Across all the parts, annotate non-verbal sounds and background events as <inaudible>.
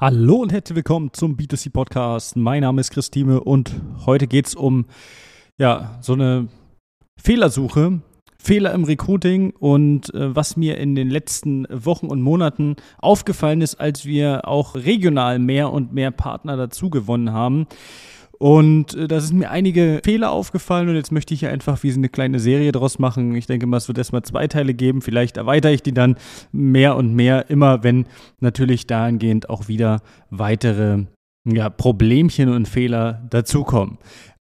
Hallo und herzlich willkommen zum B2C Podcast. Mein Name ist Christine und heute geht es um ja, so eine Fehlersuche, Fehler im Recruiting und äh, was mir in den letzten Wochen und Monaten aufgefallen ist, als wir auch regional mehr und mehr Partner dazu gewonnen haben. Und äh, da sind mir einige Fehler aufgefallen und jetzt möchte ich hier einfach wie so eine kleine Serie draus machen. Ich denke mal, es wird erstmal zwei Teile geben. Vielleicht erweitere ich die dann mehr und mehr, immer wenn natürlich dahingehend auch wieder weitere ja, Problemchen und Fehler dazukommen.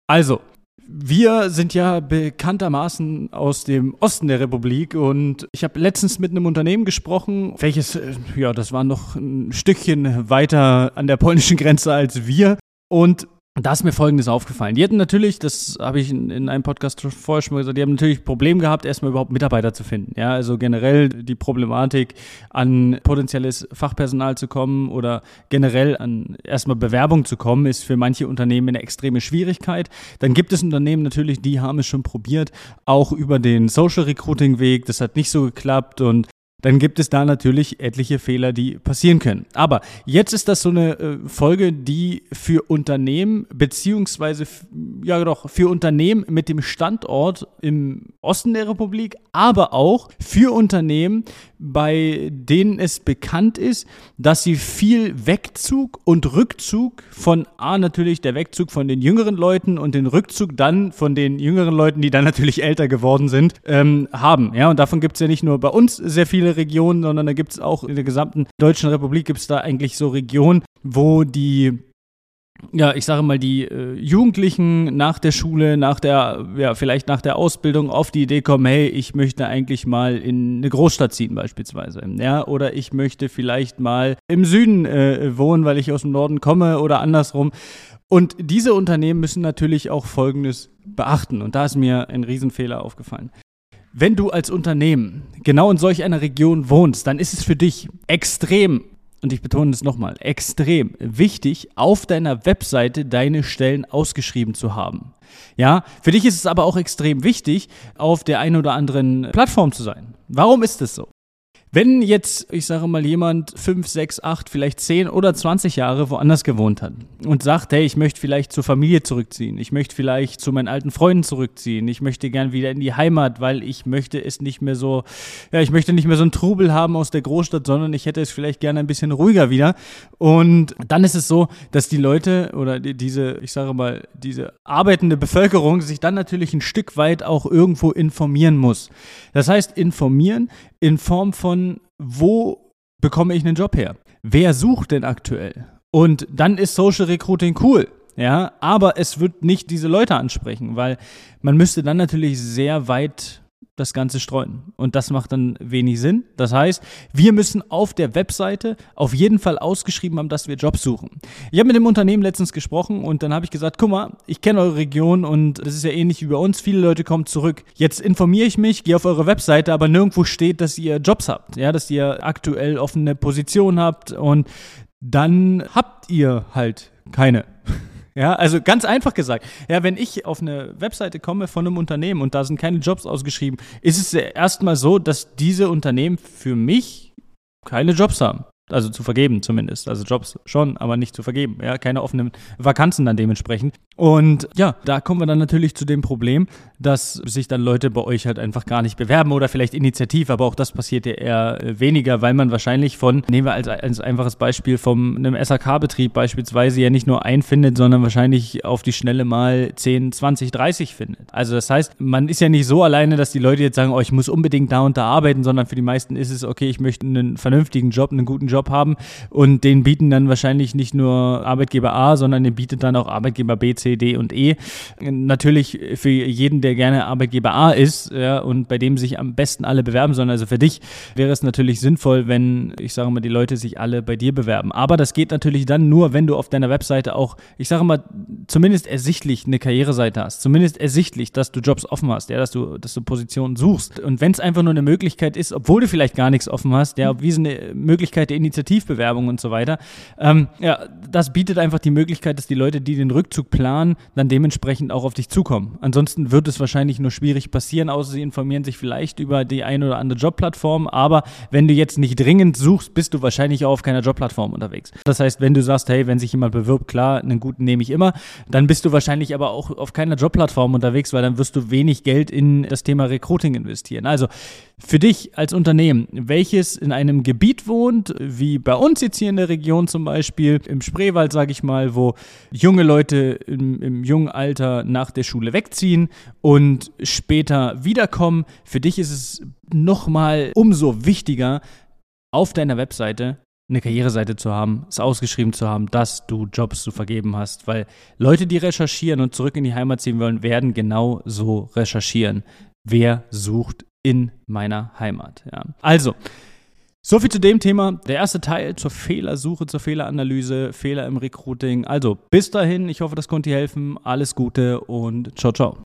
Also, wir sind ja bekanntermaßen aus dem Osten der Republik und ich habe letztens mit einem Unternehmen gesprochen, welches, äh, ja, das war noch ein Stückchen weiter an der polnischen Grenze als wir. Und da ist mir Folgendes aufgefallen. Die hatten natürlich, das habe ich in, in, einem Podcast vorher schon mal gesagt, die haben natürlich Probleme gehabt, erstmal überhaupt Mitarbeiter zu finden. Ja, also generell die Problematik, an potenzielles Fachpersonal zu kommen oder generell an erstmal Bewerbung zu kommen, ist für manche Unternehmen eine extreme Schwierigkeit. Dann gibt es Unternehmen natürlich, die haben es schon probiert, auch über den Social Recruiting Weg. Das hat nicht so geklappt und dann gibt es da natürlich etliche Fehler, die passieren können. Aber jetzt ist das so eine äh, Folge, die für Unternehmen beziehungsweise ja doch für Unternehmen mit dem Standort im Osten der Republik, aber auch für Unternehmen, bei denen es bekannt ist, dass sie viel Wegzug und Rückzug von A natürlich der Wegzug von den jüngeren Leuten und den Rückzug dann von den jüngeren Leuten, die dann natürlich älter geworden sind, ähm, haben. Ja, und davon gibt es ja nicht nur bei uns sehr viele Regionen, sondern da gibt es auch in der gesamten Deutschen Republik gibt es da eigentlich so Regionen, wo die ja, ich sage mal, die äh, Jugendlichen nach der Schule, nach der, ja, vielleicht nach der Ausbildung auf die Idee kommen, hey, ich möchte eigentlich mal in eine Großstadt ziehen beispielsweise, ja, oder ich möchte vielleicht mal im Süden äh, wohnen, weil ich aus dem Norden komme oder andersrum. Und diese Unternehmen müssen natürlich auch Folgendes beachten. Und da ist mir ein Riesenfehler aufgefallen. Wenn du als Unternehmen genau in solch einer Region wohnst, dann ist es für dich extrem, und ich betone es nochmal, extrem wichtig, auf deiner Webseite deine Stellen ausgeschrieben zu haben. Ja, für dich ist es aber auch extrem wichtig, auf der einen oder anderen Plattform zu sein. Warum ist es so? Wenn jetzt, ich sage mal, jemand 5, 6, 8, vielleicht 10 oder 20 Jahre woanders gewohnt hat und sagt, hey, ich möchte vielleicht zur Familie zurückziehen, ich möchte vielleicht zu meinen alten Freunden zurückziehen, ich möchte gern wieder in die Heimat, weil ich möchte es nicht mehr so, ja, ich möchte nicht mehr so einen Trubel haben aus der Großstadt, sondern ich hätte es vielleicht gerne ein bisschen ruhiger wieder. Und dann ist es so, dass die Leute oder die, diese, ich sage mal, diese arbeitende Bevölkerung sich dann natürlich ein Stück weit auch irgendwo informieren muss. Das heißt, informieren in Form von, wo bekomme ich einen Job her? Wer sucht denn aktuell? Und dann ist Social Recruiting cool. Ja, aber es wird nicht diese Leute ansprechen, weil man müsste dann natürlich sehr weit das Ganze streuen. Und das macht dann wenig Sinn. Das heißt, wir müssen auf der Webseite auf jeden Fall ausgeschrieben haben, dass wir Jobs suchen. Ich habe mit dem Unternehmen letztens gesprochen und dann habe ich gesagt, guck mal, ich kenne eure Region und das ist ja ähnlich wie bei uns. Viele Leute kommen zurück. Jetzt informiere ich mich, gehe auf eure Webseite, aber nirgendwo steht, dass ihr Jobs habt. Ja, dass ihr aktuell offene Position habt und dann habt ihr halt keine. <laughs> Ja, also ganz einfach gesagt. Ja, wenn ich auf eine Webseite komme von einem Unternehmen und da sind keine Jobs ausgeschrieben, ist es erstmal so, dass diese Unternehmen für mich keine Jobs haben. Also zu vergeben zumindest. Also Jobs schon, aber nicht zu vergeben. Ja, keine offenen Vakanzen dann dementsprechend. Und ja, da kommen wir dann natürlich zu dem Problem, dass sich dann Leute bei euch halt einfach gar nicht bewerben oder vielleicht initiativ, aber auch das passiert ja eher äh, weniger, weil man wahrscheinlich von, nehmen wir als, als einfaches Beispiel, von einem SAK-Betrieb beispielsweise ja nicht nur einen findet, sondern wahrscheinlich auf die Schnelle mal 10, 20, 30 findet. Also das heißt, man ist ja nicht so alleine, dass die Leute jetzt sagen, oh, ich muss unbedingt da und da arbeiten, sondern für die meisten ist es, okay, ich möchte einen vernünftigen Job, einen guten Job haben und den bieten dann wahrscheinlich nicht nur Arbeitgeber A, sondern den bietet dann auch Arbeitgeber B, C, D und E. Natürlich für jeden, der gerne Arbeitgeber A ist ja, und bei dem sich am besten alle bewerben sollen. Also für dich wäre es natürlich sinnvoll, wenn, ich sage mal, die Leute sich alle bei dir bewerben. Aber das geht natürlich dann nur, wenn du auf deiner Webseite auch, ich sage mal, zumindest ersichtlich eine Karriereseite hast. Zumindest ersichtlich, dass du Jobs offen hast, ja, dass du, dass du Positionen suchst. Und wenn es einfach nur eine Möglichkeit ist, obwohl du vielleicht gar nichts offen hast, ja, wie so eine Möglichkeit der Initiativbewerbung und so weiter, ähm, ja, das bietet einfach die Möglichkeit, dass die Leute, die den Rückzug planen, Jahren dann dementsprechend auch auf dich zukommen. Ansonsten wird es wahrscheinlich nur schwierig passieren, außer sie informieren sich vielleicht über die eine oder andere Jobplattform. Aber wenn du jetzt nicht dringend suchst, bist du wahrscheinlich auch auf keiner Jobplattform unterwegs. Das heißt, wenn du sagst, hey, wenn sich jemand bewirbt, klar, einen guten nehme ich immer, dann bist du wahrscheinlich aber auch auf keiner Jobplattform unterwegs, weil dann wirst du wenig Geld in das Thema Recruiting investieren. Also für dich als Unternehmen, welches in einem Gebiet wohnt, wie bei uns jetzt hier in der Region zum Beispiel, im Spreewald, sage ich mal, wo junge Leute im, im jungen Alter nach der Schule wegziehen und später wiederkommen, für dich ist es nochmal umso wichtiger, auf deiner Webseite eine Karriereseite zu haben, es ausgeschrieben zu haben, dass du Jobs zu vergeben hast, weil Leute, die recherchieren und zurück in die Heimat ziehen wollen, werden genau so recherchieren. Wer sucht in meiner Heimat? Ja. Also, so viel zu dem Thema. Der erste Teil zur Fehlersuche, zur Fehleranalyse, Fehler im Recruiting. Also, bis dahin, ich hoffe, das konnte dir helfen. Alles Gute und ciao, ciao.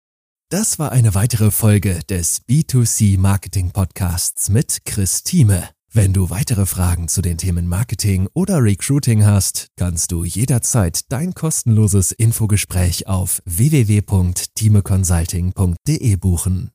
Das war eine weitere Folge des B2C Marketing Podcasts mit Chris Thieme. Wenn du weitere Fragen zu den Themen Marketing oder Recruiting hast, kannst du jederzeit dein kostenloses Infogespräch auf www.teameconsulting.de buchen.